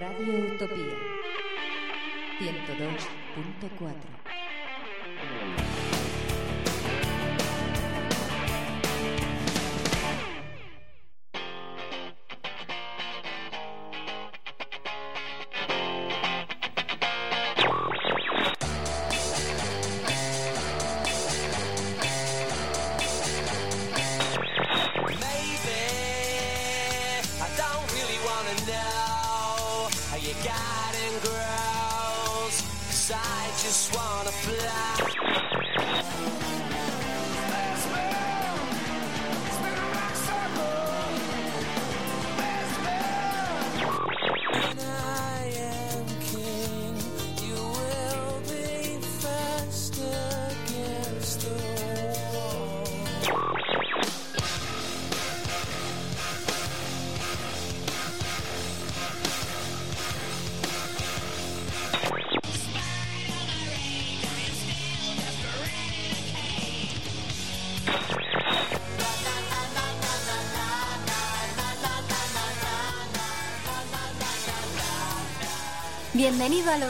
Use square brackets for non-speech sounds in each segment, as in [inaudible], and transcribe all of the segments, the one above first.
Radio Utopía. 102.4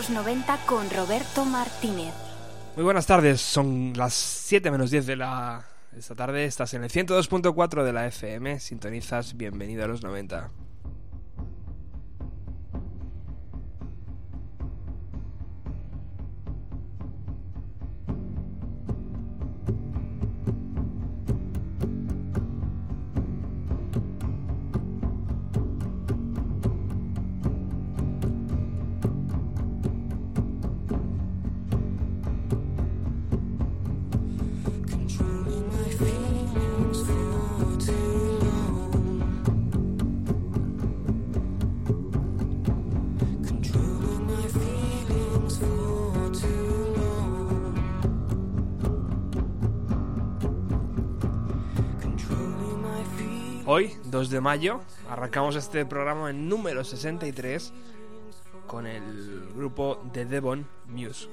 los 90 con Roberto Martínez. Muy buenas tardes, son las 7 menos 10 de la esta tarde, estás en el 102.4 de la FM, sintonizas, bienvenido a los 90. 2 de mayo, arrancamos este programa en número 63 con el grupo The Devon Muse.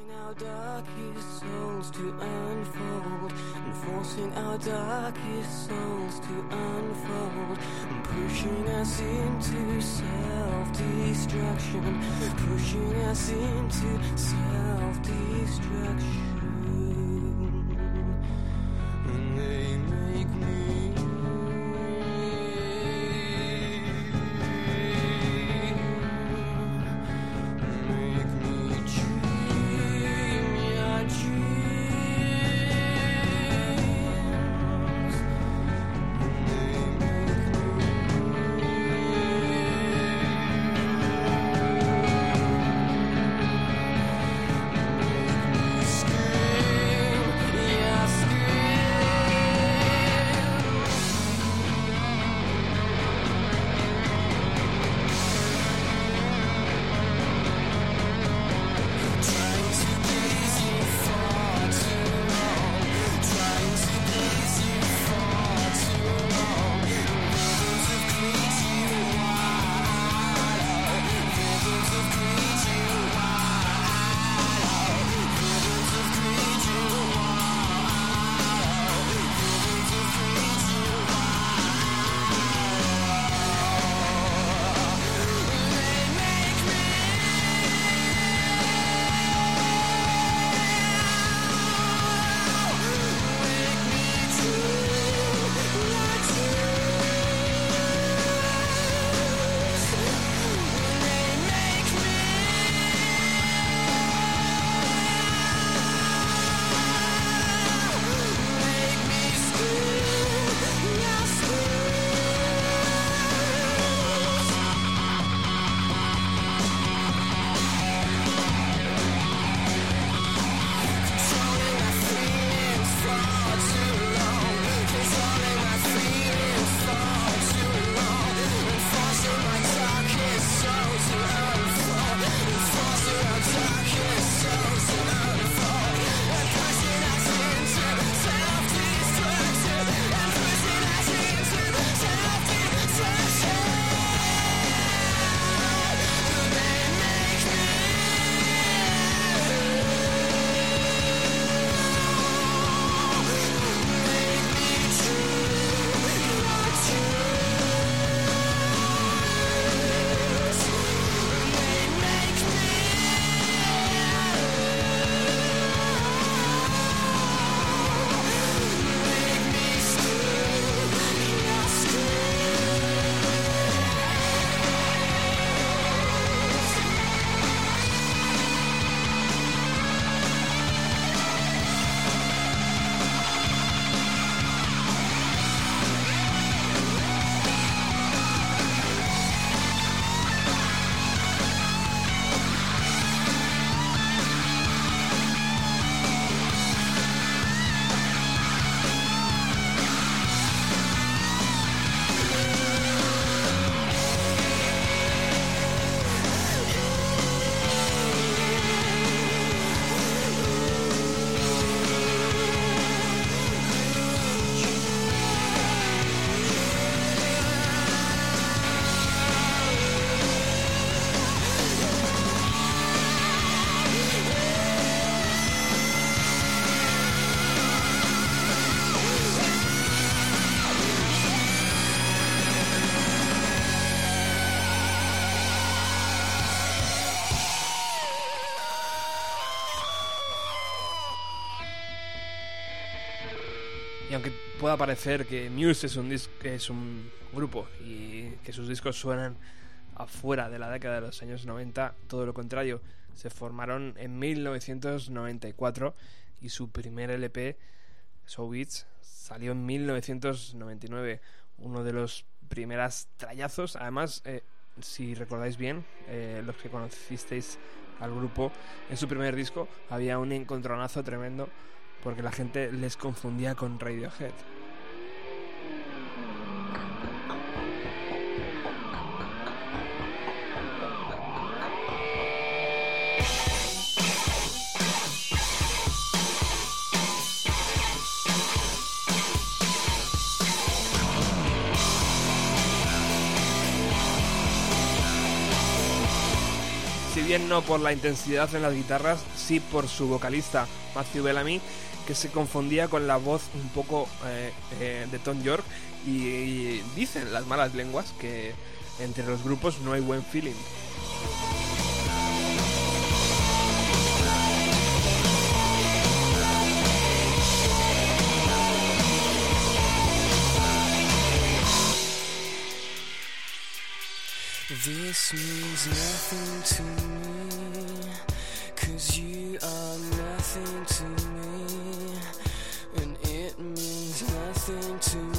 Pueda parecer que Muse es un, es grupo y que sus discos suenan afuera de la década de los años 90, todo lo contrario, se formaron en 1994 y su primer LP, So Beats, salió en 1999, uno de los primeros trayazos. Además, eh, si recordáis bien, eh, los que conocisteis al grupo, en su primer disco había un encontronazo tremendo porque la gente les confundía con Radiohead. Bien no por la intensidad en las guitarras, sí por su vocalista Matthew Bellamy, que se confundía con la voz un poco eh, eh, de Tom York y, dicen las malas lenguas que entre los grupos no hay buen feeling. This means nothing to me, cause you are nothing to me, and it means nothing to me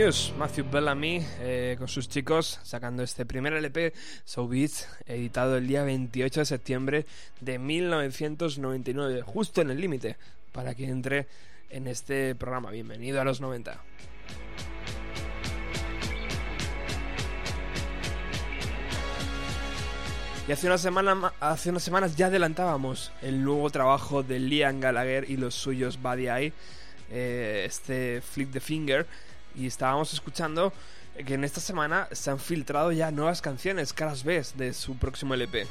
Muse, Matthew Bellamy, eh, con sus chicos, sacando este primer LP, So Beats, editado el día 28 de septiembre de 1999, justo en el límite, para que entre en este programa. Bienvenido a los 90. Y hace unas semanas ya adelantábamos el nuevo trabajo de Liam Gallagher y los suyos Buddy Eye, eh, este Flip the Finger, y estábamos escuchando que en esta semana se han filtrado ya nuevas canciones, caras B de su próximo LP.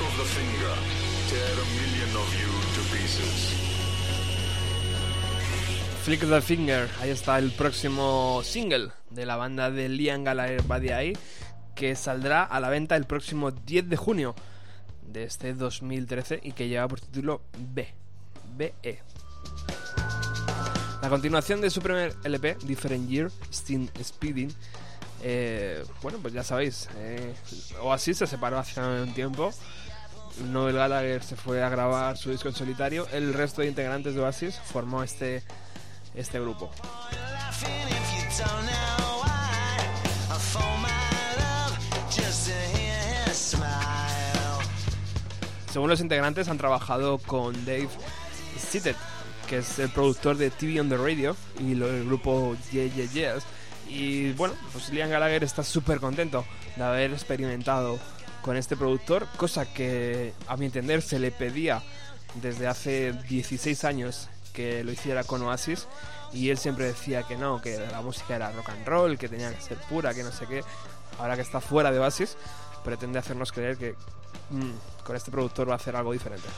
Of the finger, tear a million of you to pieces. Flick the Finger, ahí está el próximo single de la banda de Liam Gallagher Eye, que saldrá a la venta el próximo 10 de junio de este 2013 y que lleva por título B, BE. La continuación de su primer LP, Different Year, Steam Speeding, eh, bueno, pues ya sabéis, eh, Oasis se separó hace un tiempo. Noel Gallagher se fue a grabar su disco en solitario. El resto de integrantes de Oasis formó este, este grupo. Según los integrantes, han trabajado con Dave Sittet, que es el productor de TV on the Radio y del grupo Yeah Yeah Yes. Y bueno, pues Liam Gallagher está súper contento de haber experimentado con este productor, cosa que a mi entender se le pedía desde hace 16 años que lo hiciera con Oasis y él siempre decía que no, que la música era rock and roll, que tenía que ser pura, que no sé qué. Ahora que está fuera de Oasis, pretende hacernos creer que mm, con este productor va a hacer algo diferente.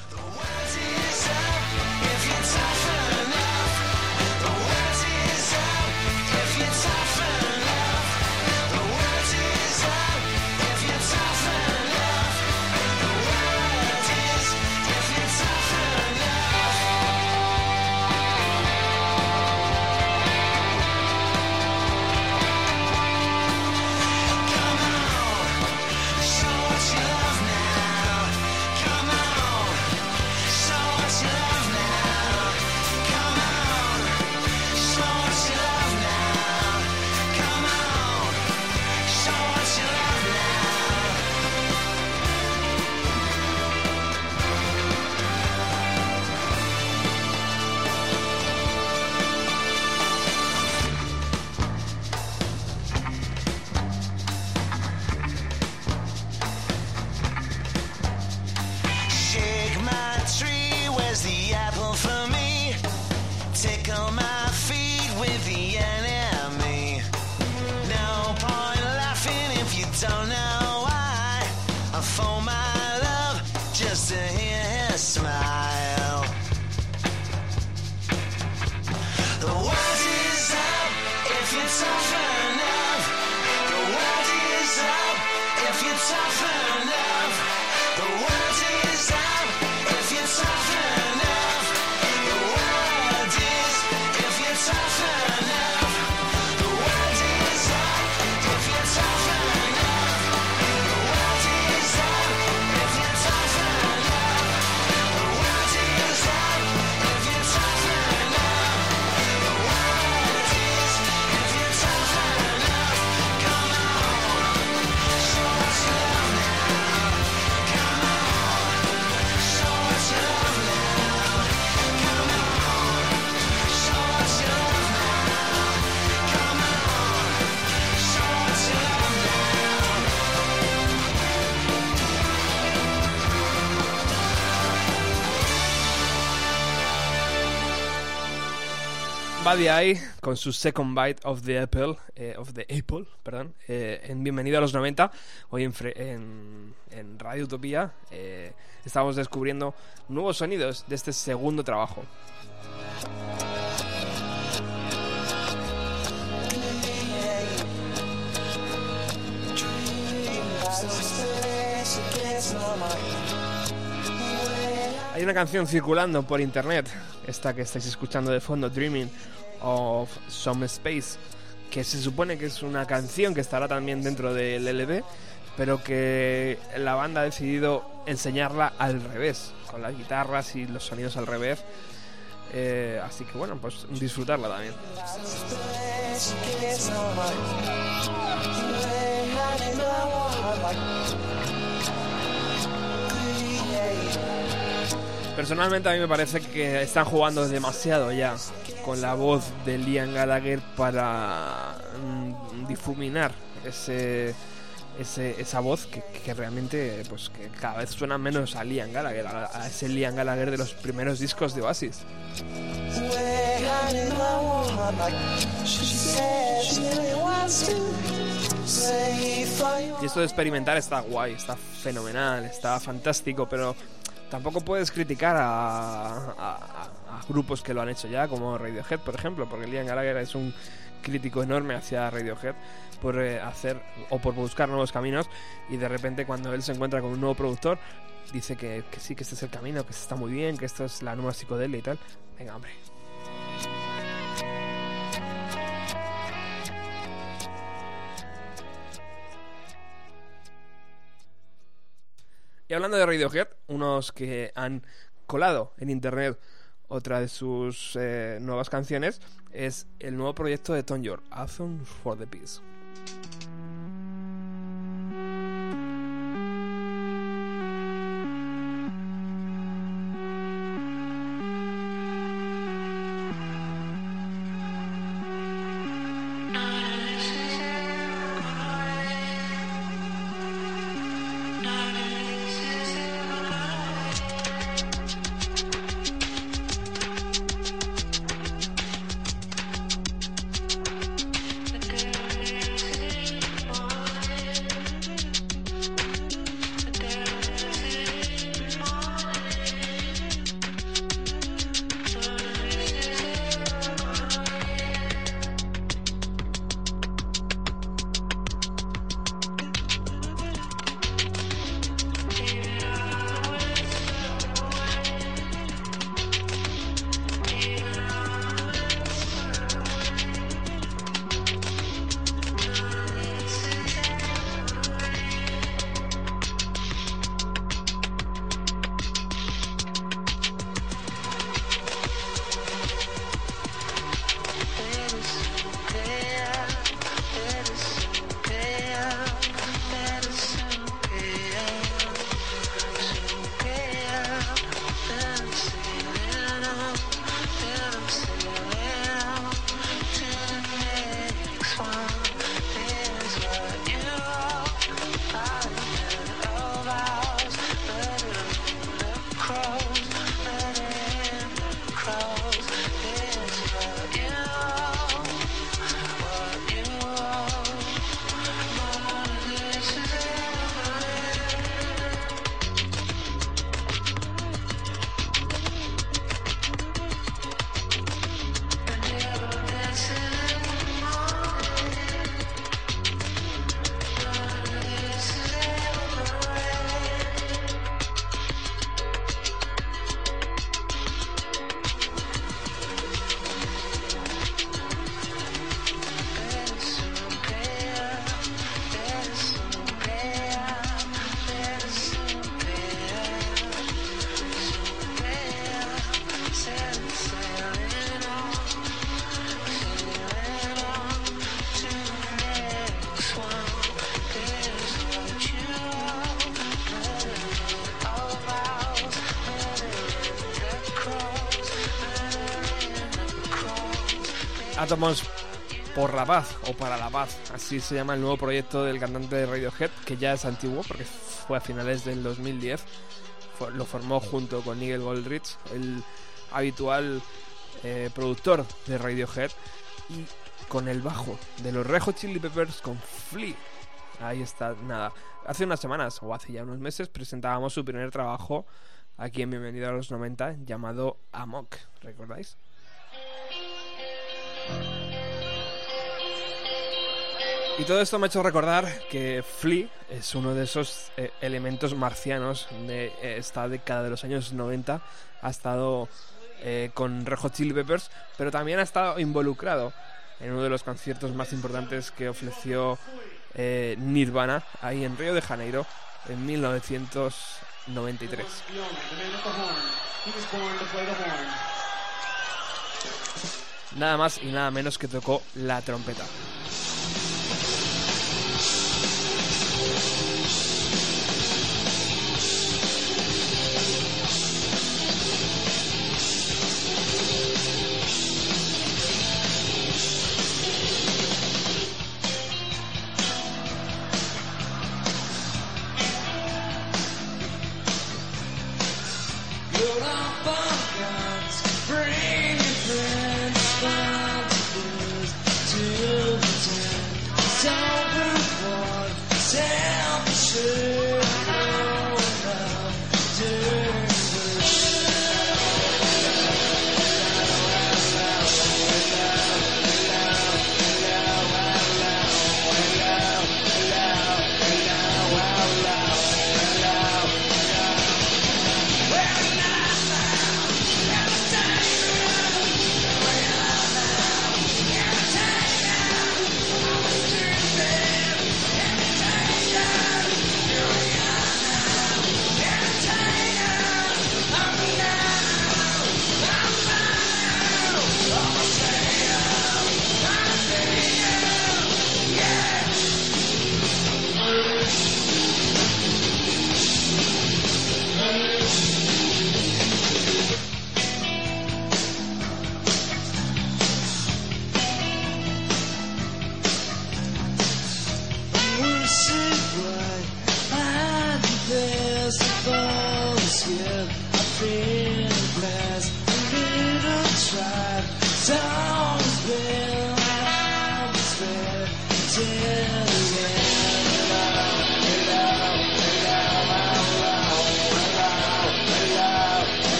Tickle my Buddy Eye con su Second Bite of the Apple, eh, of the Apple, perdón, eh, en Bienvenido a los 90. Hoy en, en, en Radio Utopía eh, estamos descubriendo nuevos sonidos de este segundo trabajo. Hay una canción circulando por internet, esta que estáis escuchando de fondo, Dreaming of Some Space, que se supone que es una canción que estará también dentro del LP, pero que la banda ha decidido enseñarla al revés, con las guitarras y los sonidos al revés. Eh, así que bueno, pues disfrutarla también. Personalmente a mí me parece que están jugando demasiado ya con la voz de Liam Gallagher para mm, difuminar ese, ese, esa voz que, que, realmente pues que cada vez suena menos a Liam Gallagher, a, ese Liam Gallagher de los primeros discos de Oasis. Y esto de experimentar está guay, está fenomenal, está fantástico, pero tampoco puedes criticar a, a, grupos que lo han hecho ya, como Radiohead, por ejemplo, porque Liam Gallagher es un crítico enorme hacia Radiohead por eh, hacer o por buscar nuevos caminos y de repente cuando él se encuentra con un nuevo productor dice que, que sí, que este es el camino, que está muy bien, que esto es la nueva psicodelia y tal. Venga, hombre. Hablando de Radiohead, unos que han colado en internet otra de sus eh, nuevas canciones es el nuevo proyecto de Tom York, Anthem for the Peace. Átomos por la paz o para la paz, así se llama el nuevo proyecto del cantante de Radiohead, que ya es antiguo porque fue a finales del 2010. Fue, lo formó junto con Nigel Goldrich, el habitual eh, productor de Radiohead, y con el bajo de los Red Hot Chili Peppers con Flea. Ahí está, nada. Hace unas semanas, o hace ya unos meses, presentábamos su primer trabajo aquí en Bienvenido a los 90, llamado Amok, ¿recordáis? Y todo esto me ha hecho recordar que Flea es uno de esos eh, elementos marcianos de eh, esta década de los años 90. Ha estado eh, con Red Hot Chili Peppers, pero también ha estado involucrado en uno de los conciertos más importantes que ofreció eh, Nirvana ahí en Río de Janeiro en 1993. Nada más y nada menos que tocó la trompeta.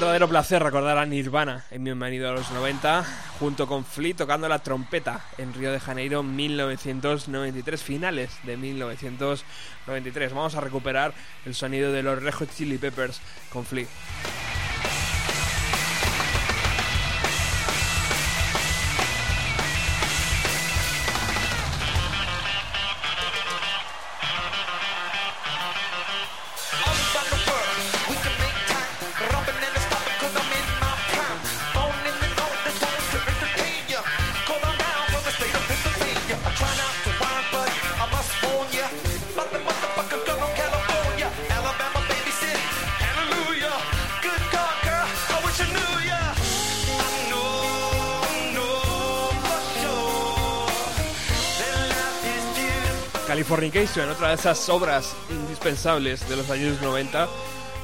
Verdadero placer recordar a Nirvana en Bienvenido a los 90, junto con Flea tocando la trompeta en Río de Janeiro 1993, finales de 1993. Vamos a recuperar el sonido de los Red Hot Chili Peppers con Flea. Californication, otra de esas obras indispensables de los años 90,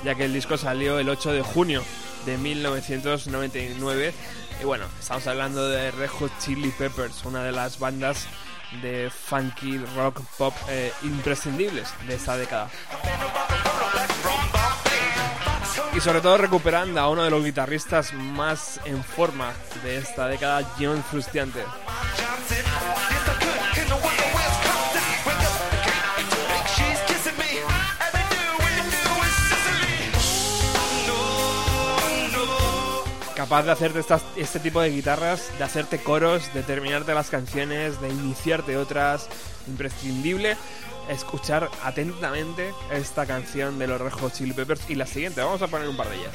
ya que el disco salió el 8 de junio de 1999. Y bueno, estamos hablando de Red Hot Chili Peppers, una de las bandas de funky rock pop eh, imprescindibles de esta década. Y sobre todo recuperando a uno de los guitarristas más en forma de esta década, John Frusciante. Capaz de hacerte este tipo de guitarras, de hacerte coros, de terminarte las canciones, de iniciarte otras. Imprescindible escuchar atentamente esta canción de los Red Hot Chili Peppers y la siguiente. Vamos a poner un par de ellas.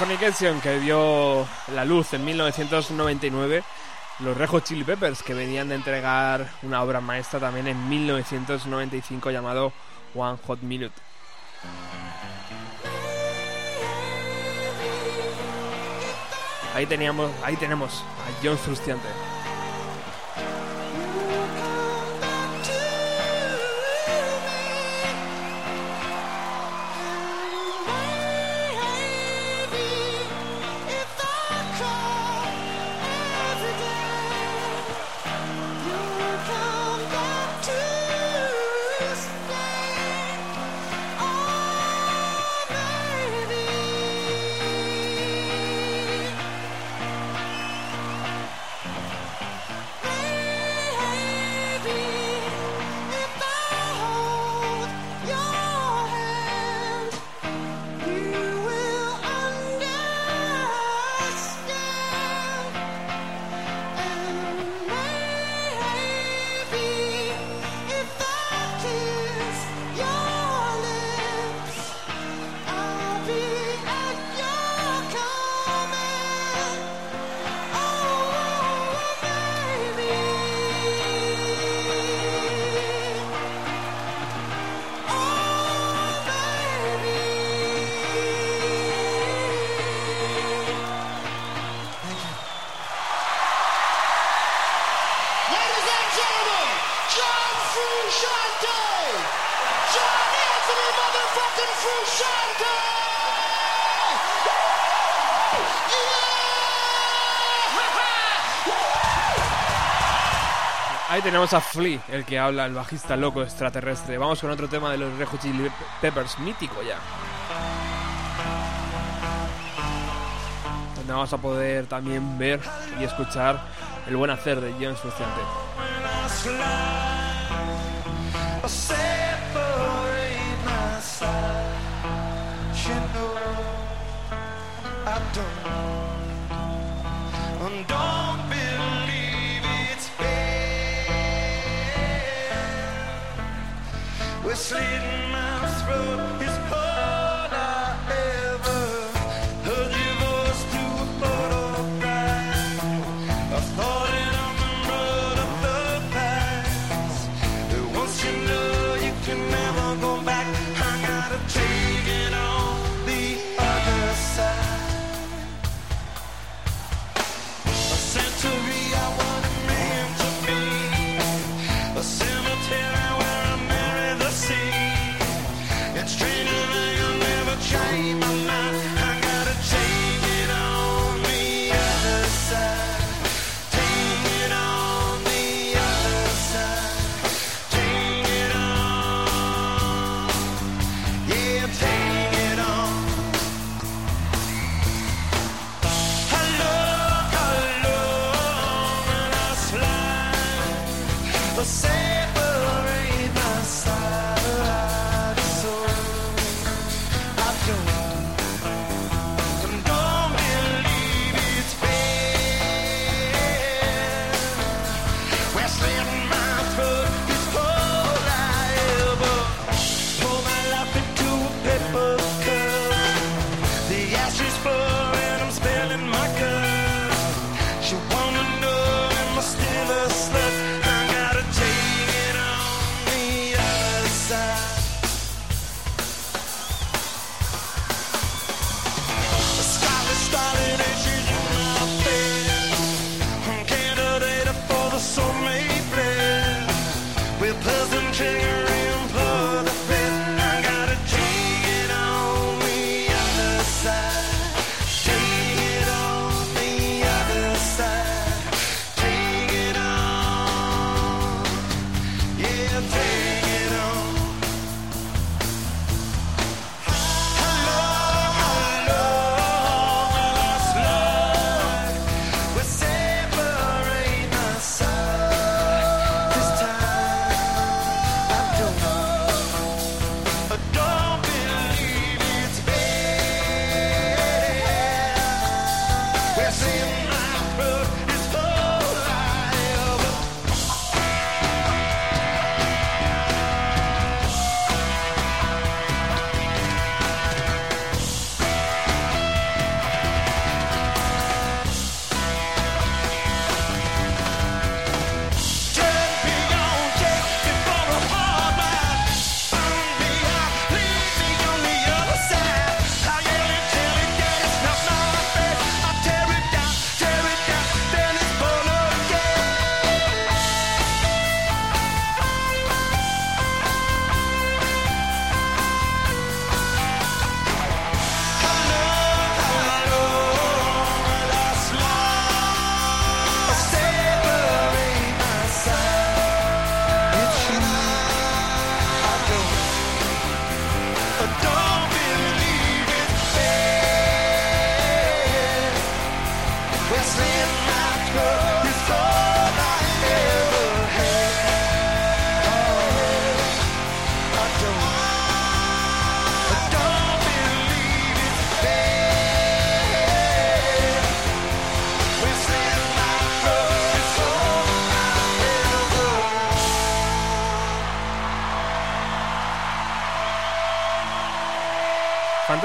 Californication que dio la luz en 1999, los Rejo Chili Peppers que venían de entregar una obra maestra también en 1995 llamado One Hot Minute. Ahí teníamos, ahí tenemos a John Frustiante. tenemos a Flea, el que habla, el bajista loco extraterrestre. Vamos con otro tema de los Red Chili Peppers, mítico ya. Donde vamos a poder también ver y escuchar el buen hacer de John Frusciante. slit my throat.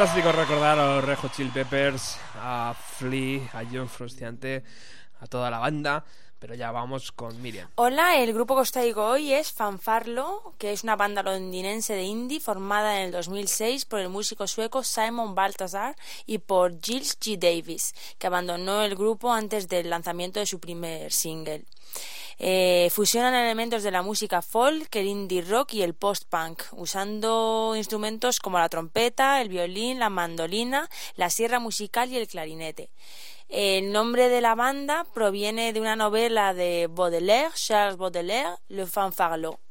fantástico recordar a los Rejo Chill Peppers, a Flea, a John Frustiante, a toda la banda. Pero ya vamos con Miriam. Hola, el grupo que os traigo hoy es Fanfarlo, que es una banda londinense de indie formada en el 2006 por el músico sueco Simon Baltasar y por Gilles G. Davis, que abandonó el grupo antes del lanzamiento de su primer single. Eh, fusionan elementos de la música folk, el indie rock y el post-punk, usando instrumentos como la trompeta, el violín, la mandolina, la sierra musical y el clarinete. El nombre de la banda proviene de una novela de Baudelaire, Charles Baudelaire, Le Fanfarlot.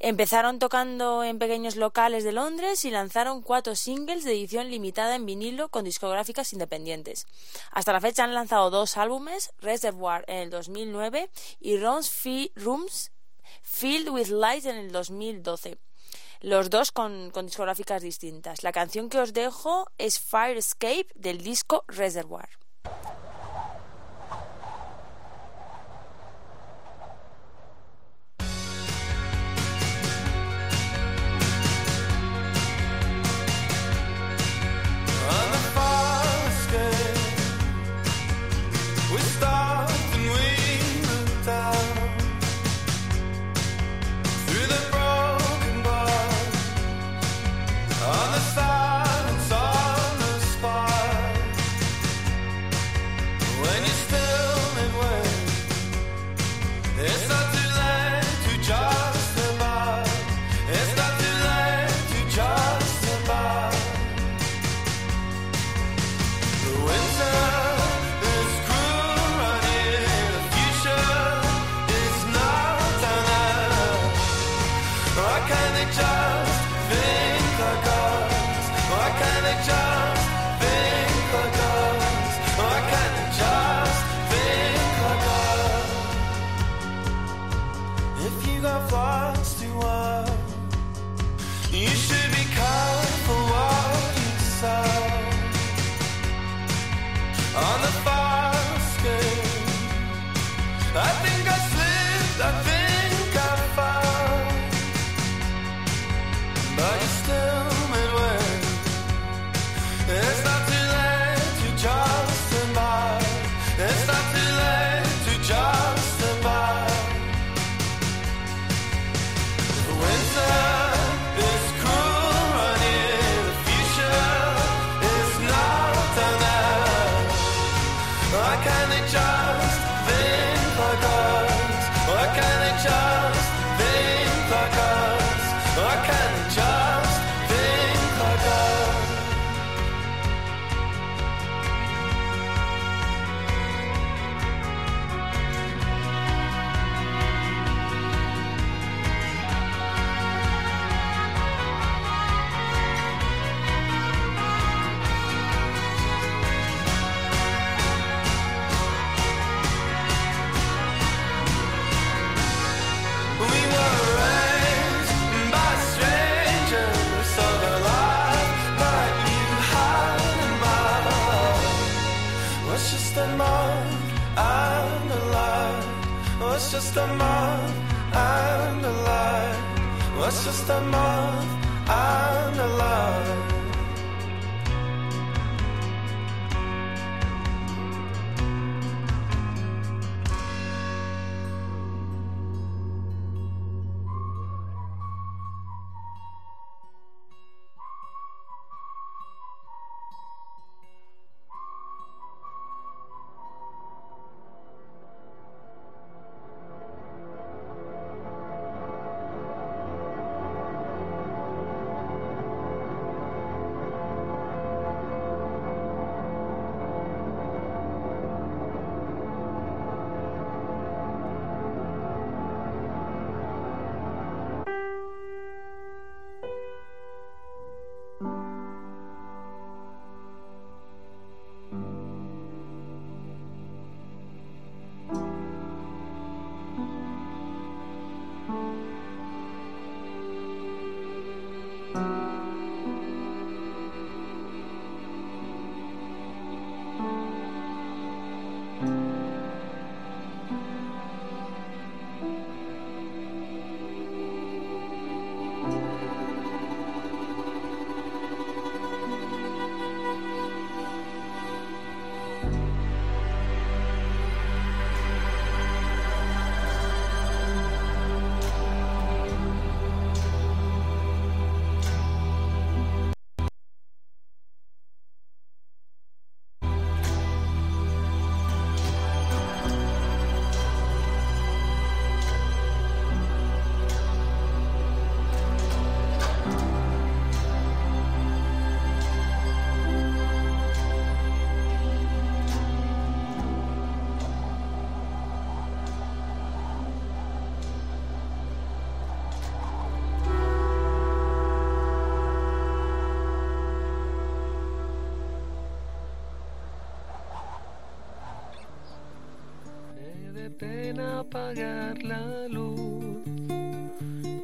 Empezaron tocando en pequeños locales de Londres y lanzaron cuatro singles de edición limitada en vinilo con discográficas independientes. Hasta la fecha han lanzado dos álbumes, Reservoir en el 2009 y Rooms, Fi- Rooms Filled with Light en el 2012. Los dos con, con discográficas distintas. La canción que os dejo es Fire Escape del disco Reservoir. Just a month and apagar la luz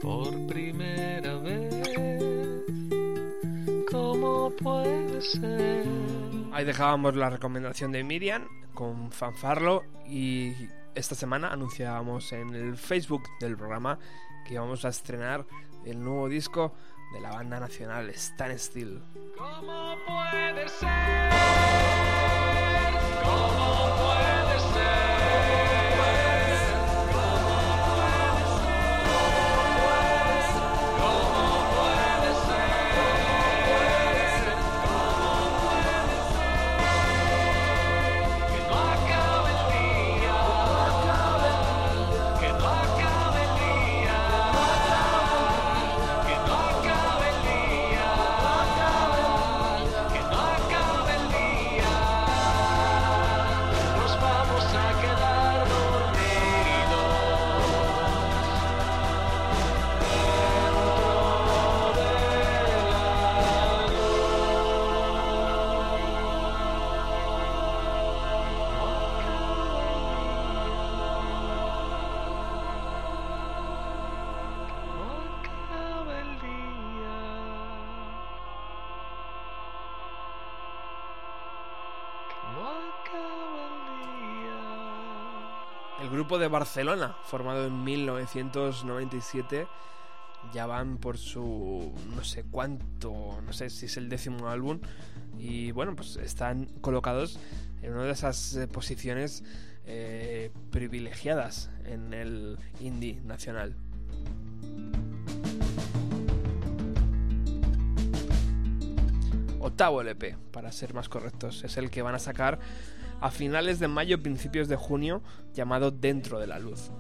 por primera vez. ¿Cómo puede ser? Ahí dejábamos la recomendación de Miriam con Fanfarlo y esta semana anunciábamos en el Facebook del programa que íbamos a estrenar el nuevo disco de la banda nacional Stan Still. ¿Cómo puede ser? De Barcelona, formado en 1997, ya van por su no sé cuánto, no sé si es el décimo álbum, y bueno, pues están colocados en una de esas eh, posiciones eh, privilegiadas en el indie nacional. Octavo LP, para ser más correctos, es el que van a sacar a finales de mayo, principios de junio, llamado Dentro de la Luz.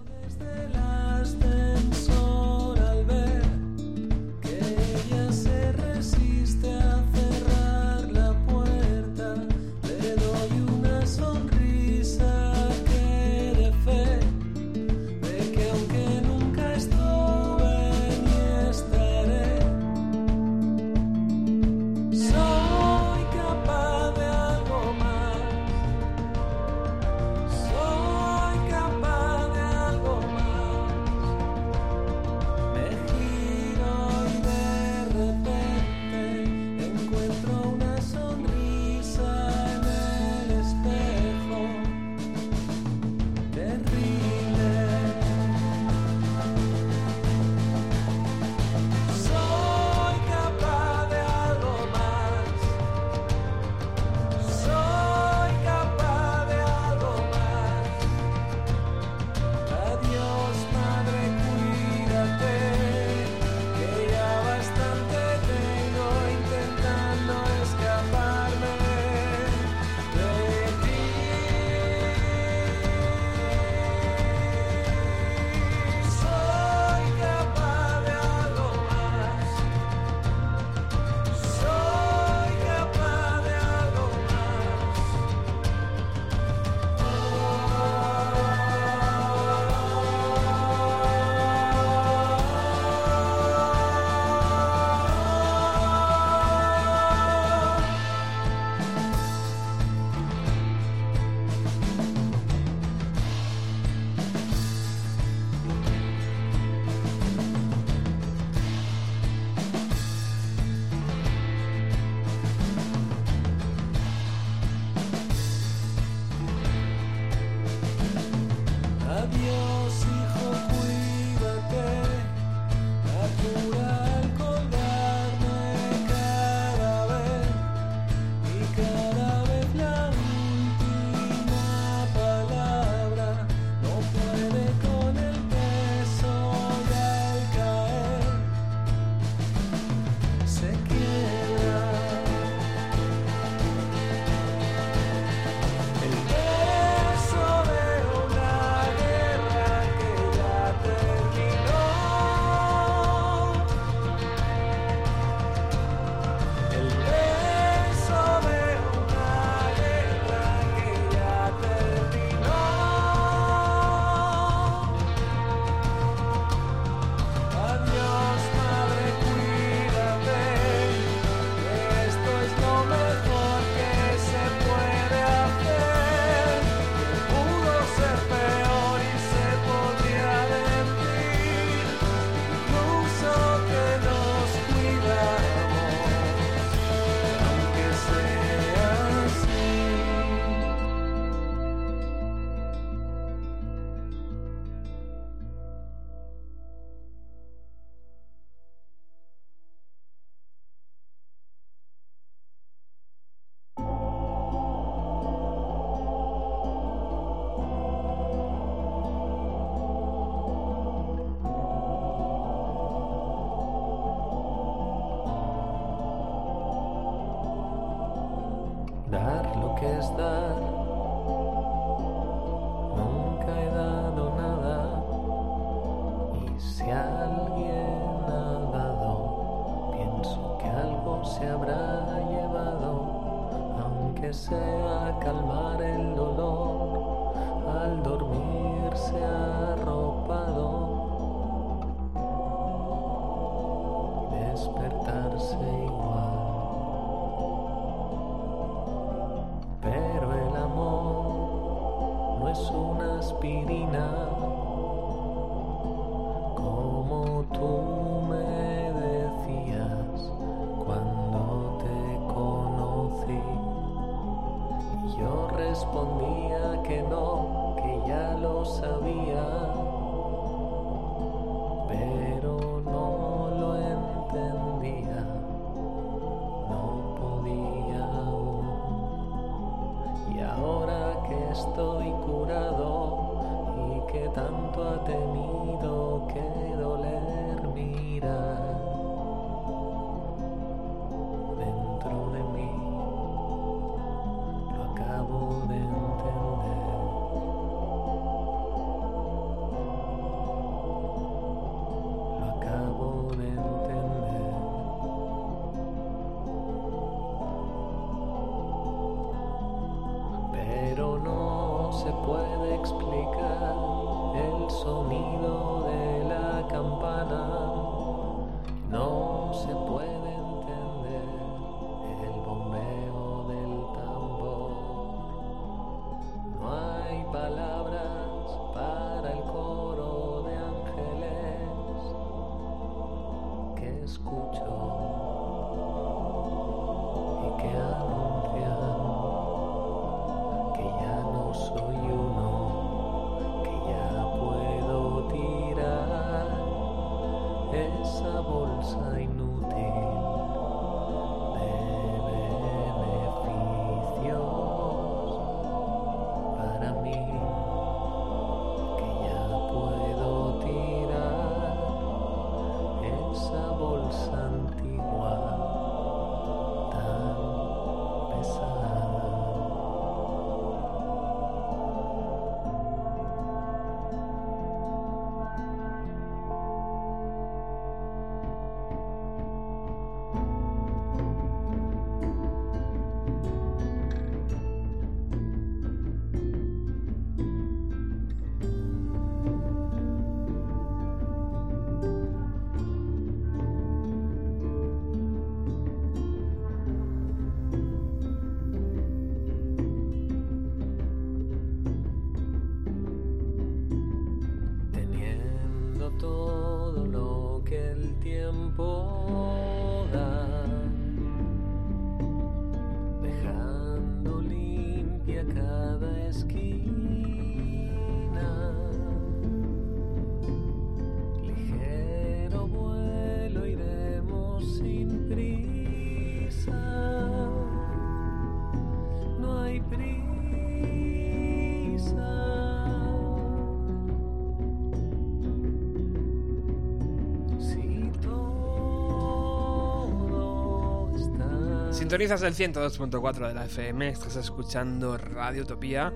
Sintonizas el 102.4 de la FM, estás escuchando Radio Utopía.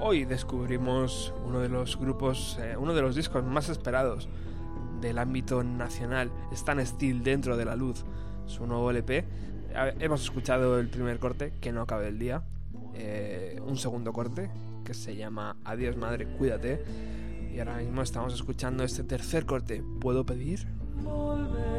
Hoy descubrimos uno de los grupos, eh, uno de los discos más esperados del ámbito nacional, Stan Steel dentro de la luz, su nuevo LP. Hemos escuchado el primer corte, que no cabe el día, eh, un segundo corte, que se llama Adiós madre, cuídate. Y ahora mismo estamos escuchando este tercer corte, ¿puedo pedir? Volver.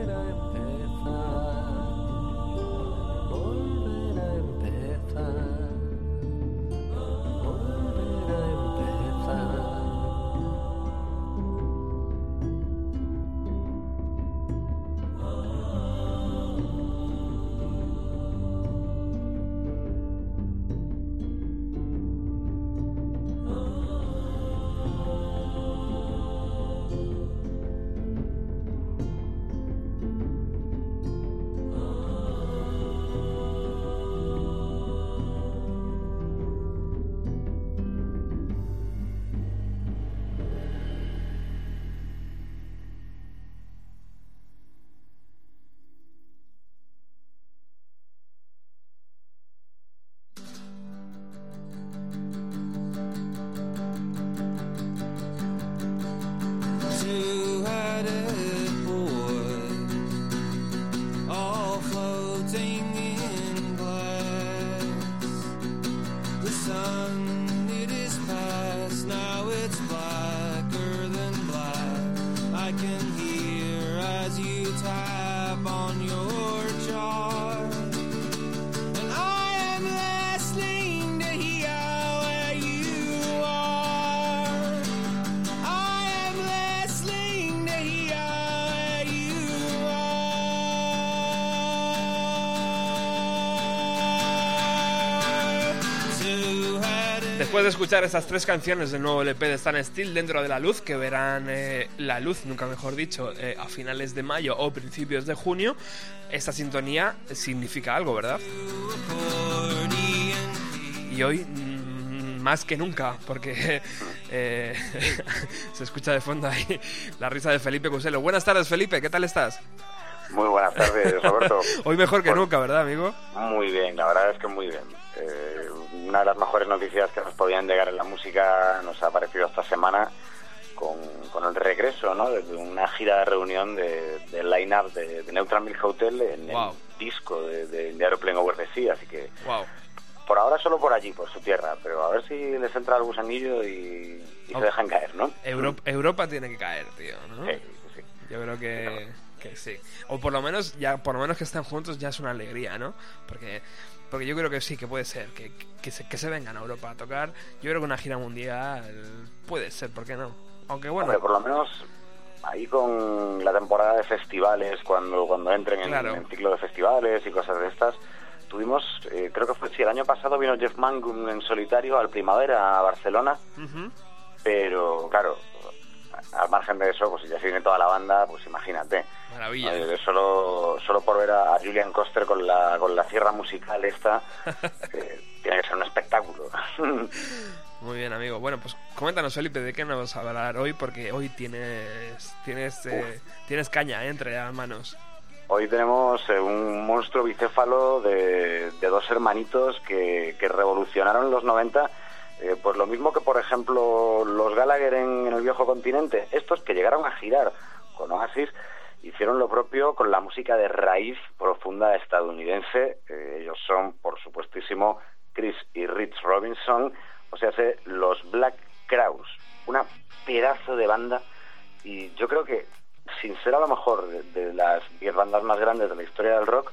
Escuchar estas tres canciones del nuevo LP de Stan Steel dentro de la luz, que verán eh, la luz, nunca mejor dicho, eh, a finales de mayo o principios de junio, esta sintonía significa algo, ¿verdad? Y hoy mm, más que nunca, porque [laughs] eh, [laughs] se escucha de fondo ahí la risa de Felipe Cuselo. Buenas tardes, Felipe, ¿qué tal estás? Muy buenas tardes, Roberto. [laughs] Hoy mejor que nunca, ¿verdad, amigo? Muy bien, la verdad es que muy bien. Eh, una de las mejores noticias que nos podían llegar en la música nos ha aparecido esta semana con, con el regreso ¿no? de una gira de reunión de, del line-up de, de Neutral Milk Hotel en Wow. el disco de, de, de Aeroplane Over the Sea, así que Wow. por ahora solo por allí, por su tierra, pero a ver si les entra el gusanillo y, y Oh. se dejan caer, ¿no? Europa, Europa tiene que caer, tío, ¿no? Sí, sí. Yo creo que, que sí. O por lo menos ya por lo menos que estén juntos ya es una alegría, ¿no? Porque porque yo creo que sí que puede ser que, que, se, que se vengan a Europa a tocar. Yo creo que una gira mundial puede ser, ¿por qué no? Aunque bueno, Hombre, por lo menos ahí con la temporada de festivales, cuando, cuando entren en, Claro. en ciclo de festivales y cosas de estas, tuvimos, eh, creo que fue, sí, el año pasado vino Jeff Mangum en solitario al Primavera a Barcelona, ujú, pero claro, al margen de eso, pues si ya se viene toda la banda, pues imagínate. Maravilla. Eh, solo, solo por ver a, Julian Coster con la, con la sierra musical esta, [laughs] eh, tiene que ser un espectáculo. Muy bien, amigo. Bueno, pues coméntanos, Felipe, de qué nos vas a hablar hoy, porque hoy tienes tienes eh, tienes caña eh, entre las manos. Hoy tenemos eh, un monstruo bicéfalo de, de dos hermanitos que, que revolucionaron los 90, eh, pues lo mismo que, por ejemplo, los Gallagher en, en el viejo continente. Estos que llegaron a girar con Oasis hicieron lo propio con la música de raíz profunda estadounidense. Eh, ellos son, por supuestísimo, Chris y Rich Robinson, o sea, los Black Crowes, una pedazo de banda y yo creo que sin ser a lo mejor de, las 10 bandas más grandes de la historia del rock,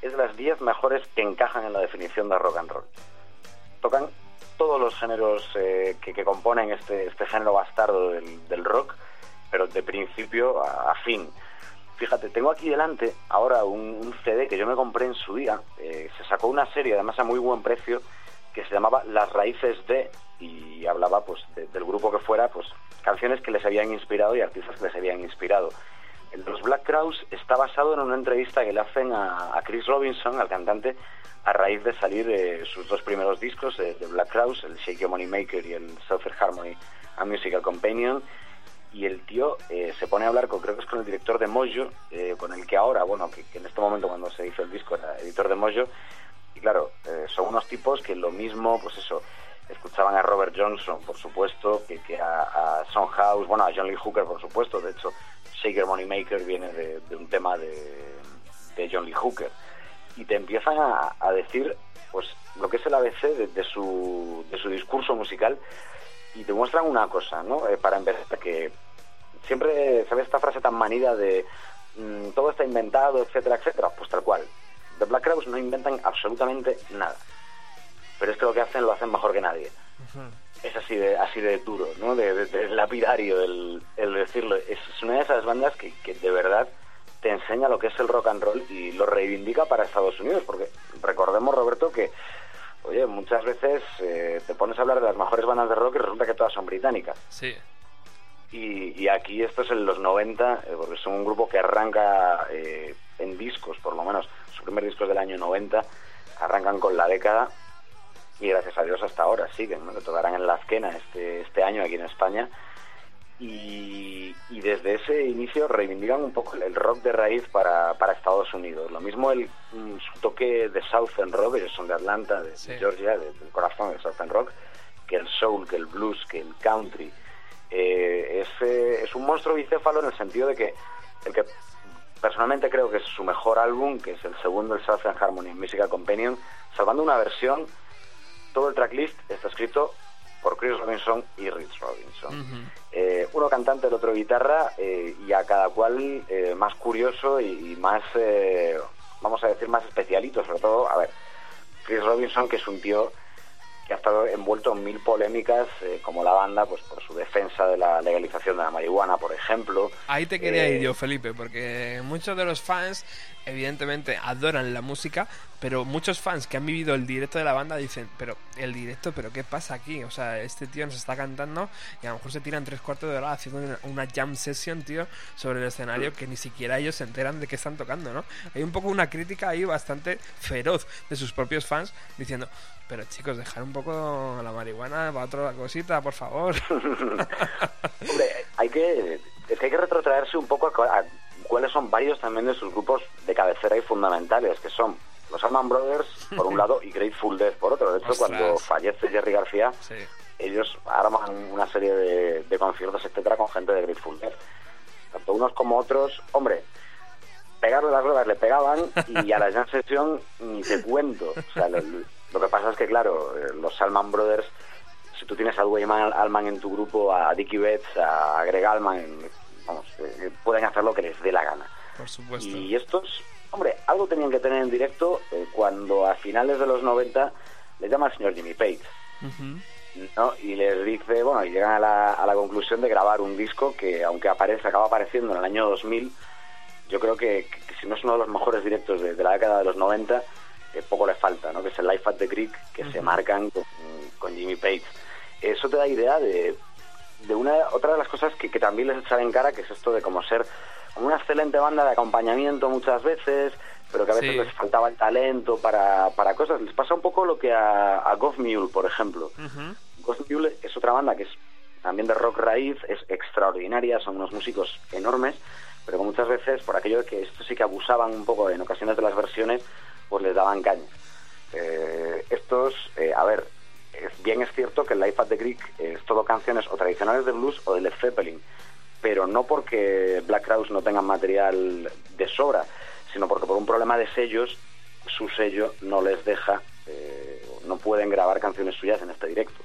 es de las 10 mejores que encajan en la definición de rock and roll. Tocan todos los géneros eh, que, componen este, este género bastardo del, rock, pero de principio a fin. Fíjate, tengo aquí delante ahora un, CD que yo me compré en su día. eh, se sacó una serie, además a muy buen precio, que se llamaba Las Raíces de, y hablaba pues de- del grupo que fuera, pues canciones que les habían inspirado y artistas que les habían inspirado. Los Black Crowes está basado en una entrevista que le hacen a, Chris Robinson, al cantante, a raíz de salir eh, sus dos primeros discos eh, de Black Crowes, el Shake Your Money Maker y el Southern Harmony a Musical Companion, y el tío eh, se pone a hablar con, creo que es con el director de Mojo, eh, con el que ahora, bueno, que, en este momento cuando se hizo el disco era editor de Mojo, y claro, eh, son unos tipos que lo mismo, pues eso, escuchaban a Robert Johnson, por supuesto, que, a, Son House, bueno, a John Lee Hooker, por supuesto, de hecho, Shaker Money Maker viene de, un tema de, John Lee Hooker, y te empiezan a, decir, pues, lo que es el ABC de su, de su discurso musical, y te muestran una cosa, ¿no? Eh, para empezar, que siempre se ve esta frase tan manida de mm, todo está inventado, etcétera, etcétera. Pues tal cual. The Black Crowes no inventan absolutamente nada. Pero es que lo que hacen lo hacen mejor que nadie. Es así de, así de duro, ¿no? De, de- de lapidario el, el decirlo. Es una de esas bandas que, que de verdad te enseña lo que es el rock and roll y lo reivindica para Estados Unidos. Porque recordemos, Roberto, que Oye, muchas veces eh, te pones a hablar de las mejores bandas de rock y resulta que todas son británicas. Sí. Y, y aquí esto es en los 90, eh, porque son un grupo que arranca eh, en discos, por lo menos, su primer disco es del año 90, arrancan con la década y gracias a Dios hasta ahora siguen, ¿no? que tocarán en la esquena este, este año aquí en España. Y, y desde ese inicio reivindican un poco el rock de raíz para, para Estados Unidos. Lo mismo el, mm, su toque de Southern Rock, ellos son de Atlanta, de, de Sí. Georgia, de- del corazón del Southern Rock, que el soul, que el blues, que el country. Eh, es, eh, es un monstruo bicéfalo en el sentido de que el que personalmente creo que es su mejor álbum, que es el segundo, el Southern Harmony Musical Companion, salvando una versión, todo el tracklist está escrito por Chris Robinson y Rich Robinson. Eh, uno cantante, el otro guitarra, eh, y a cada cual eh, más curioso y, y más, eh, vamos a decir, más especialito, sobre todo, a ver, Chris Robinson, que es un tío que ha estado envuelto en mil polémicas, eh, como la banda, pues por su defensa de la legalización de la marihuana, por ejemplo. Ahí te quería ir yo, Felipe, porque muchos de los fans, evidentemente, adoran la música, pero muchos fans que han vivido el directo de la banda dicen, pero el directo, pero ¿qué pasa aquí? O sea, este tío nos está cantando y a lo mejor se tiran tres cuartos de hora haciendo una, jam session, tío, sobre el escenario que ni siquiera ellos se enteran de que están tocando, ¿no? Hay un poco una crítica ahí bastante feroz de sus propios fans diciendo, pero chicos, dejar un poco la marihuana para otra cosita, por favor. [laughs] Hombre, hay que, es que hay que retrotraerse un poco a, a cuáles son varios también de sus grupos de cabecera y fundamentales, que son los Allman Brothers, por un [laughs] lado, y Grateful Dead, por otro. De hecho, Ostras. cuando fallece Jerry García, Sí. ellos arman una serie de, de conciertos, etcétera, con gente de Grateful Dead. Tanto unos como otros, hombre, pegarle las ruedas le pegaban y a la Jam Session ni te cuento. O sea, lo, lo que pasa es que, claro, eh, los Salman Brothers, si tú tienes a Dwayne Al- Allman en tu grupo, a Dickie Betts, a Greg Allman, vamos, eh, pueden hacer lo que les dé la gana. Por supuesto. Y estos, hombre, algo tenían que tener en directo eh, cuando a finales de los 90 les llama el señor Jimmy Page. ¿no? Y les dice, bueno, y llegan a la, a la conclusión de grabar un disco que, aunque aparece, acaba apareciendo en el año 2000, yo creo que, que si no es uno de los mejores directos de, de la década de los 90, eh, poco le falta, ¿no? Que es el Life at the Creek, que se marcan con, con Jimmy Page. Eso te da idea de, de una otra de las cosas que, que también les echan en cara, que es esto de como ser una excelente banda de acompañamiento muchas veces, pero que a veces Sí. les faltaba el talento para, para cosas. Les pasa un poco lo que a, a Goth Mule, por ejemplo. Ghost Mule es otra banda que es también de rock raíz, es extraordinaria, son unos músicos enormes, pero que muchas veces, por aquello de que esto sí que abusaban un poco en ocasiones de las versiones, pues les daban caña. Eh, estos, eh, a ver, bien es cierto que el Life at the Creek es todo canciones o tradicionales de blues o de Led Zeppelin, pero no porque Black Crowes no tengan material de sobra, sino porque por un problema de sellos, su sello no les deja, eh, no pueden grabar canciones suyas en este directo.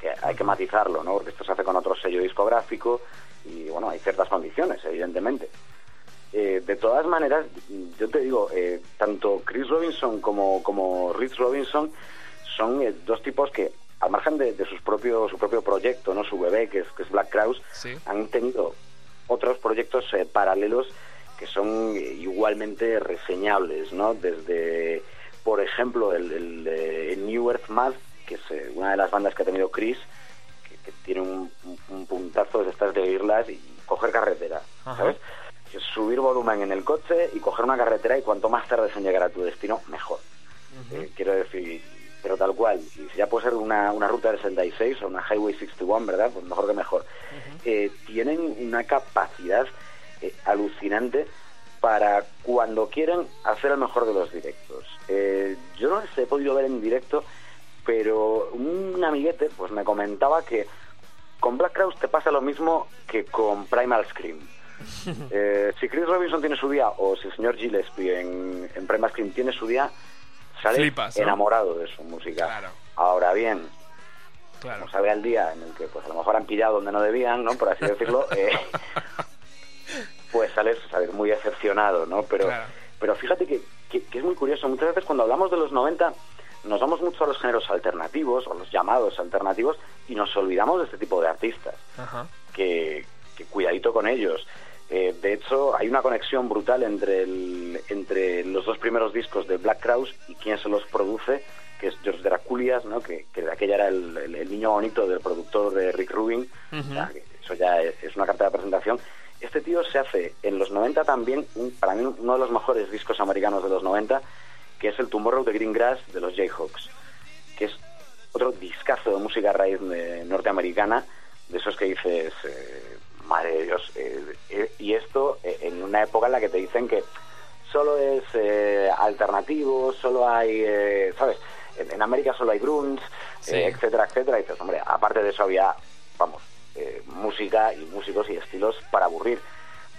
Que hay que matizarlo, ¿no? Porque esto se hace con otro sello discográfico y, bueno, hay ciertas condiciones, evidentemente. Eh, de todas maneras, yo te digo, eh, tanto Chris Robinson como, como Rich Robinson son eh, dos tipos que, al margen de, de sus propio, su propio proyecto, no su bebé, que es, que es Black Crowes, Sí. han tenido otros proyectos eh, paralelos que son eh, igualmente reseñables, ¿no? Desde, por ejemplo, el, el, eh, New Earth Math, que es una de las bandas que ha tenido Chris, que, que tiene un, un- un puntazo de estas de oírlas y coger carretera, Ajá. ¿sabes? Subir volumen en el coche y coger una carretera y cuanto más tarde en llegar a tu destino, mejor. Eh, quiero decir, pero tal cual. Y si ya puede ser una, una ruta del 66 o una Highway 61, ¿verdad? Pues mejor que mejor. Eh, tienen una capacidad eh, alucinante para cuando quieren hacer el mejor de los directos. Eh, yo no les he podido ver en directo, pero un amiguete pues me comentaba que con Black Crowes te pasa lo mismo que con Primal Scream. [laughs] Si Chris Robinson tiene su día o si el señor Gillespie en, en Primal Scream tiene su día, sales Flipas, ¿no? enamorado de su música. Claro. Ahora bien, Claro. como sabe al día en el que pues a lo mejor han pillado donde no debían, ¿no? Por así decirlo, [laughs] eh, pues sales, sales muy decepcionado, ¿no? Pero, Claro. pero fíjate que, que- que es muy curioso. Muchas veces cuando hablamos de los 90 nos vamos mucho a los géneros alternativos o los llamados alternativos y nos olvidamos de este tipo de artistas Ajá. que, que cuidadito con ellos. Eh, de hecho, hay una conexión brutal entre, el, entre los dos primeros discos de Black Crowes y quien se los produce, que es George Draculias, ¿no? que, que de aquella era el, el- el niño bonito del productor de Rick Rubin. O sea, eso ya es, es una carta de presentación. Este tío se hace en los 90 también, un- para mí, uno de los mejores discos americanos de los 90, que es el Tomorrow de Green Grass de los Jayhawks, que es otro discazo de música raíz de- norteamericana, de esos que dices, eh, madre de Dios, eh, eh, y esto eh, en una época en la que te dicen que solo es eh, alternativo, solo hay, eh, ¿sabes? En, en América solo hay grunge, Sí. etcétera, etcétera, y dices, hombre, aparte de eso había, vamos, música y músicos y estilos para aburrir.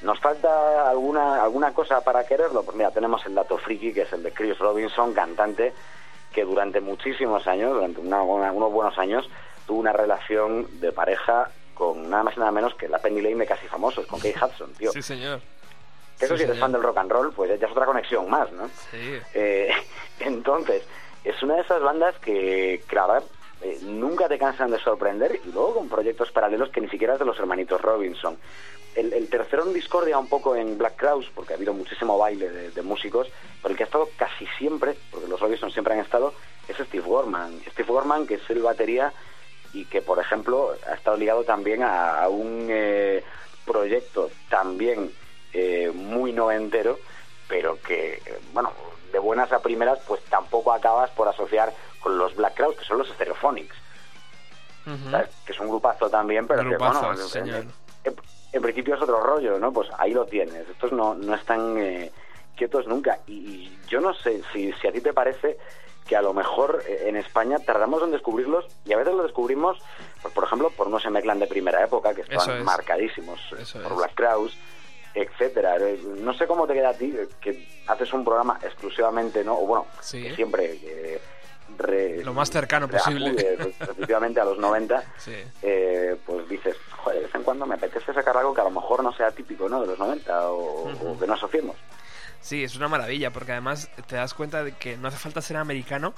¿Nos falta alguna alguna cosa para quererlo? Pues mira, tenemos el dato friki, que es el de Chris Robinson, cantante, que durante muchísimos años, durante una- una- unos buenos años, tuvo una relación de pareja con nada más y nada menos que la Penny Lane de Casi Famosos, con Kate Hudson, tío. Sí, señor. Que eso sí, si eres señor. fan del rock and roll, pues ya es otra conexión más, ¿no? Sí. Eh, [laughs] entonces, es una de esas bandas que, que la verdad, eh, nunca te cansan de sorprender y luego con proyectos paralelos que ni siquiera es de los hermanitos Robinson. El, el tercero en discordia un poco en Black Crowes, porque ha habido muchísimo baile de, de músicos, pero el que ha estado casi siempre, porque los Robinson siempre han estado, es Steve Gorman. Steve Gorman, que es el batería y que, por ejemplo, ha estado ligado también a, a un eh, proyecto también eh, muy noventero, pero que, bueno, de buenas a primeras, pues tampoco acabas por asociar con los Black Crowes, que son los Stereophonics. ¿sabes? que es un grupazo también, pero Grupazo, que, bueno, en, en principio es otro rollo, ¿no? Pues ahí lo tienes. Estos no, no están eh, quietos nunca. Y, y yo no sé si, si a ti te parece que a lo mejor eh, en España tardamos en descubrirlos y a veces los descubrimos, pues, por ejemplo, por unos Meclan de primera época, que estaban es. marcadísimos eh, Eso por es. Black Crowes, etcétera. Eh, No sé cómo te queda a ti, que haces un programa exclusivamente, ¿no? O bueno, Sí. que siempre... eh, re- Lo más cercano posible. [laughs] Efectivamente a los 90, Sí. eh, pues dices, joder, de vez en cuando me apetece sacar algo que a lo mejor no sea típico, ¿no? De los 90 o, o que no asociemos. Sí, es una maravilla, porque además te das cuenta de que no hace falta ser americano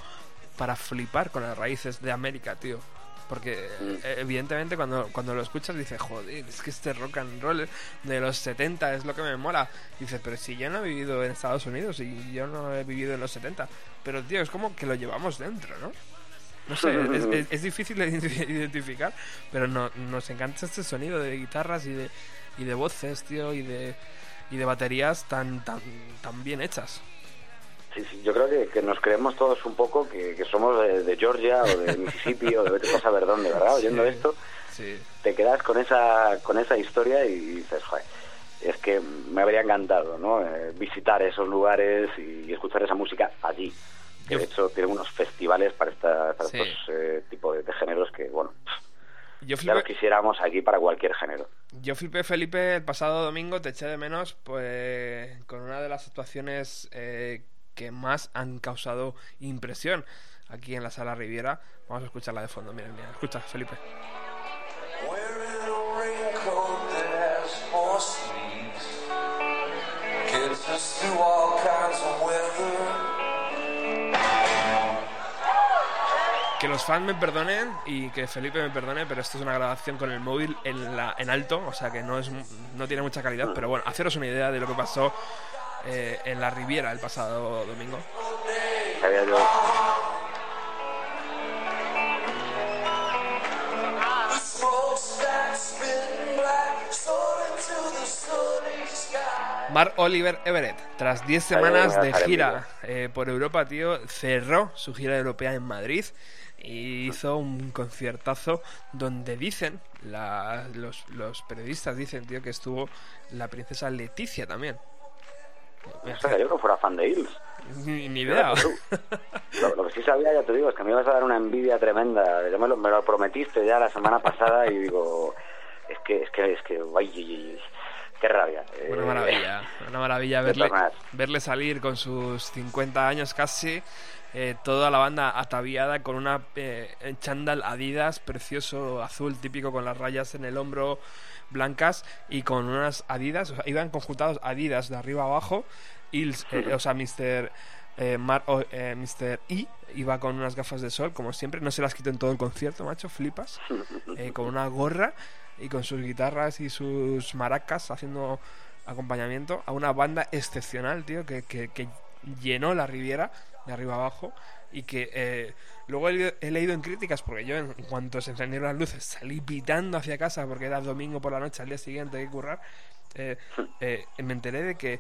para flipar con las raíces de América, tío. Porque Mm. eh, evidentemente cuando, cuando lo escuchas dices, joder, es que este rock and roll de los 70 es lo que me mola. Dices, pero si yo no he vivido en Estados Unidos y yo no he vivido en los 70. Pero tío, es como que lo llevamos dentro, ¿no? No sé, es, es- [laughs] es difícil de identi- [laughs] identificar, pero no, nos encanta este sonido de guitarras y de, y de voces, tío, y de, y de baterías tan, tan, tan bien hechas. Sí, sí, yo creo que, que nos creemos todos un poco que, que somos de, de Georgia o de [laughs] Mississippi o de vete a saber dónde, ¿verdad? Oyendo Sí. esto, Sí. te quedas con esa, con esa historia y dices, joder, es que me habría encantado, ¿no? Eh, visitar esos lugares y escuchar esa música allí. Que de hecho tienen unos festivales para, esta, para Sí. estos eh, tipos de, de géneros que, bueno, Yo ya los flipé, quisiéramos aquí para cualquier género. yo flipé, Felipe, el pasado domingo, te eché de menos, pues con una de las actuaciones eh, que más han causado impresión aquí en la sala Riviera. Vamos a escucharla de fondo, mira, mira, escucha, Felipe. Gets us through all kinds of weather. Que los fans me perdonen y que Felipe me perdone, pero esto es una grabación con el móvil en, la, en alto, o sea que no, es, no tiene mucha calidad, pero bueno, haceros una idea de lo que pasó eh, en la Riviera el pasado domingo. Sky. Mark Oliver Everett, tras 10 semanas de gira eh, por Europa, tío, cerró su gira europea en Madrid hizo un conciertazo donde dicen, la- los, los periodistas dicen, tío, que estuvo la princesa Leticia también. No sabía yo que fuera fan de Hills. Ni, ni idea. [laughs] Lo, lo que sí sabía, ya te digo, es que me ibas a dar una envidia tremenda. Yo me lo, me lo prometiste ya la semana [laughs] pasada y digo, es que, es que, es que, ay, qué rabia. Una Eh, maravilla, una maravilla verle, verle salir con sus 50 años casi, eh, toda la banda ataviada con una eh, chándal Adidas precioso azul típico con las rayas en el hombro blancas y con unas Adidas, o sea, iban conjuntados Adidas de arriba a abajo, Hills, eh, o sea, Mr. Eh, Mar- o, Mr. E iba con unas gafas de sol, como siempre, no se las quitó en todo el concierto, macho, flipas, eh, con una gorra y con sus guitarras y sus maracas haciendo acompañamiento a una banda excepcional, tío, que, que- que llenó la Riviera de arriba abajo y que eh, luego he, leído- he leído en críticas, porque yo en, en cuanto se encendieron las luces salí pitando hacia casa porque era domingo por la noche, al día siguiente hay que currar, eh, eh, me enteré de que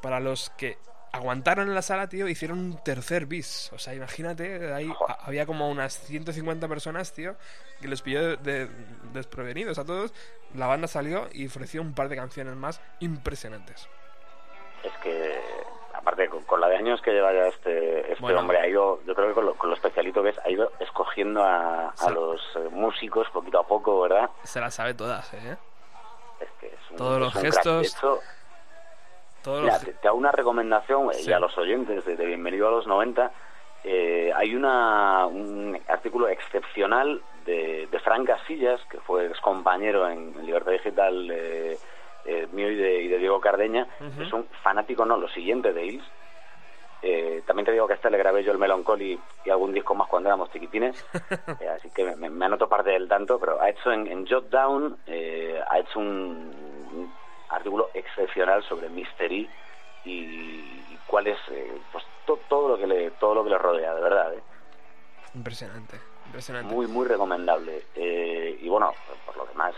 para los que aguantaron en la sala, tío, hicieron un tercer bis. O sea, imagínate, ahí había como unas 150 personas, tío, que los pilló de- de- desprevenidos a todos. La banda salió y ofreció un par de canciones más impresionantes. Es que, aparte, con, con la de años que lleva ya este, este Bueno. hombre, ha ido, yo creo que con lo, con lo especialito que es, ha ido escogiendo a, los eh, músicos poquito a poco, ¿verdad? Se las sabe todas, ¿eh? Es que es un, Todos los gestos, Todos Mira, los... te, te hago una recomendación eh, Sí. y a los oyentes de, de Bienvenido a los 90 eh, hay una, un artículo excepcional de, de Frank Casillas, que fue ex compañero en, en Libertad Digital eh, eh, mío y de, y de Diego Cardeña. Es un fanático, no, lo siguiente de Hills. Eh, también te digo que a este le grabé yo el Melancholy y algún disco más cuando éramos chiquitines, [laughs] eh, así que me, me anoto parte del tanto, pero ha hecho en, en Jot Down, ha hecho un, un artículo excepcional sobre Mystery y, y cuál es pues to- todo lo que le todo lo que le rodea, de verdad. Impresionante, impresionante. Muy, muy recomendable. Y bueno, por lo demás,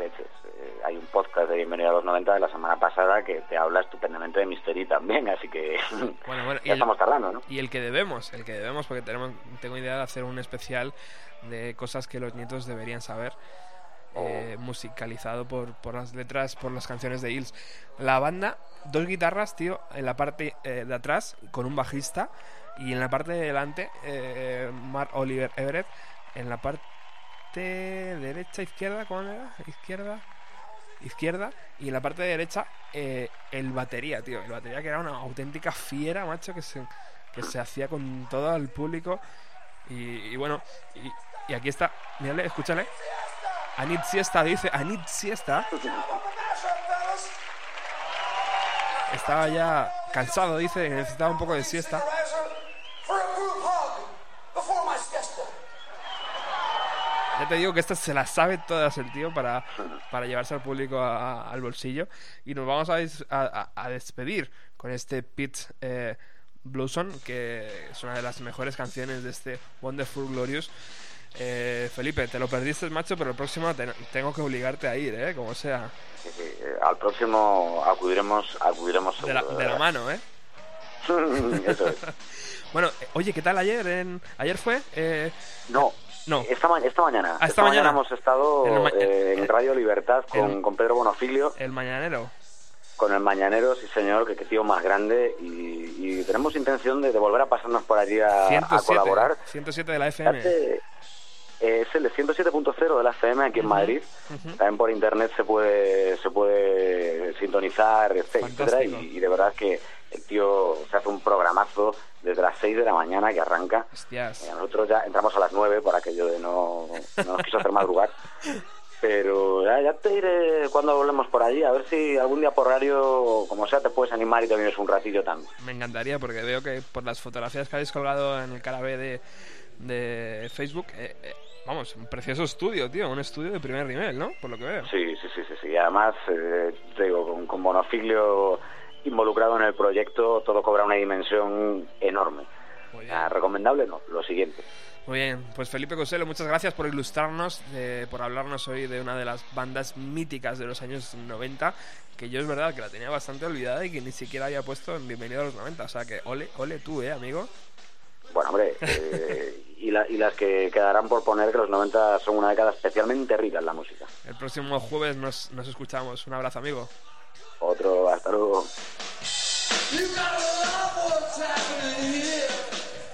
Eh, hay un podcast de Bienvenido a los 90 de la semana pasada que te habla estupendamente de Mystery también, así que [laughs] Bueno, [laughs] ya el- estamos tardando, ¿no? Y el que debemos, el que debemos, porque tenemos, tengo idea de hacer un especial de cosas que los nietos deberían saber, eh, musicalizado por, por las letras, por las canciones de Hills. La banda, dos guitarras, tío, en la parte eh, de atrás, con un bajista, y en la parte de delante, eh, Mark Oliver Everett, en la parte derecha, izquierda, ¿cómo era? Izquierda, izquierda, y en la parte derecha, eh, el batería, tío, el batería que era una auténtica fiera, macho, que se, que se hacía con todo el público. Y, bueno, y, aquí está, mírale, escúchale. Anit Siesta dice, Anit Siesta. Estaba ya cansado, dice, necesitaba un poco de siesta. Ya te digo que esta se la sabe todas el tío para, para llevarse al público a- a- al bolsillo. Y nos vamos a, a- despedir con este Pete eh, Blueson, que es una de las mejores canciones de este Wonderful Glorious. Eh, Felipe, te lo perdiste, macho, pero el próximo te- tengo que obligarte a ir, ¿eh? Como sea. Sí, sí, eh, al próximo acudiremos, acudiremos De la, seguro, de la mano, ¿eh? [laughs] Eso es. [laughs] Bueno, eh, oye, ¿qué tal ayer? En... ¿Ayer fue? Eh, No, no. esta, ma- esta mañana. Ah, esta mañana. hemos estado En eh, en Radio Libertad con, con Pedro Bonofilio, El mañanero. con el Mañanero, sí señor, que qué tío más grande. Y, y tenemos intención de, de volver a pasarnos por allí a, a 107. colaborar. 107 de la FM. Eh, es el 107.0 de la FM aquí en Madrid. También por internet se puede se puede sintonizar, etcétera. Fantástico. Y, y de verdad que el tío se hace un programazo desde las 6 de la mañana que arranca. Hostias. Eh, nosotros ya entramos a las 9 por aquello de no, no nos quiso hacer madrugar. Pero ya, ya te diré cuando volvemos por allí, a ver si algún día por horario, como sea, te puedes animar y te vienes un ratillo también. Me encantaría porque veo que por las fotografías que habéis colgado en el cara B de, de Facebook, eh, eh, vamos, un precioso estudio, tío, un estudio de primer nivel, ¿no? Por lo que veo. Sí, sí, sí, sí. sí. Y además, eh, te digo, con, con Monofilio involucrado en el proyecto, todo cobra una dimensión enorme. Ah, recomendable, no, lo siguiente. Muy bien, pues Felipe Coselo, muchas gracias por ilustrarnos, eh, por hablarnos hoy de una de las bandas míticas de los años 90, que yo es verdad que la tenía bastante olvidada y que ni siquiera había puesto en Bienvenido a los 90, o sea que ole, ole tú, eh, amigo. Bueno, hombre, [laughs] eh, y, la- y las que quedarán por poner que los 90 son una década especialmente rica en la música. El próximo jueves nos, nos escuchamos, un abrazo, amigo. Otro, hasta luego.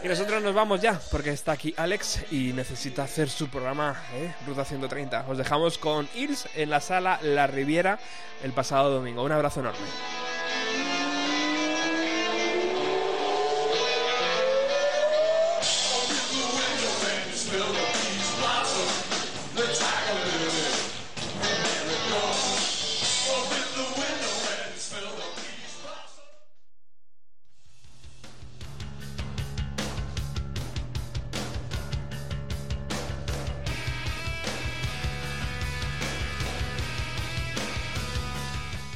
Y nosotros nos vamos ya, porque está aquí Alex y necesita hacer su programa, ¿eh? Ruta 130. Os dejamos con Irs en la sala La Riviera el pasado domingo. Un abrazo enorme.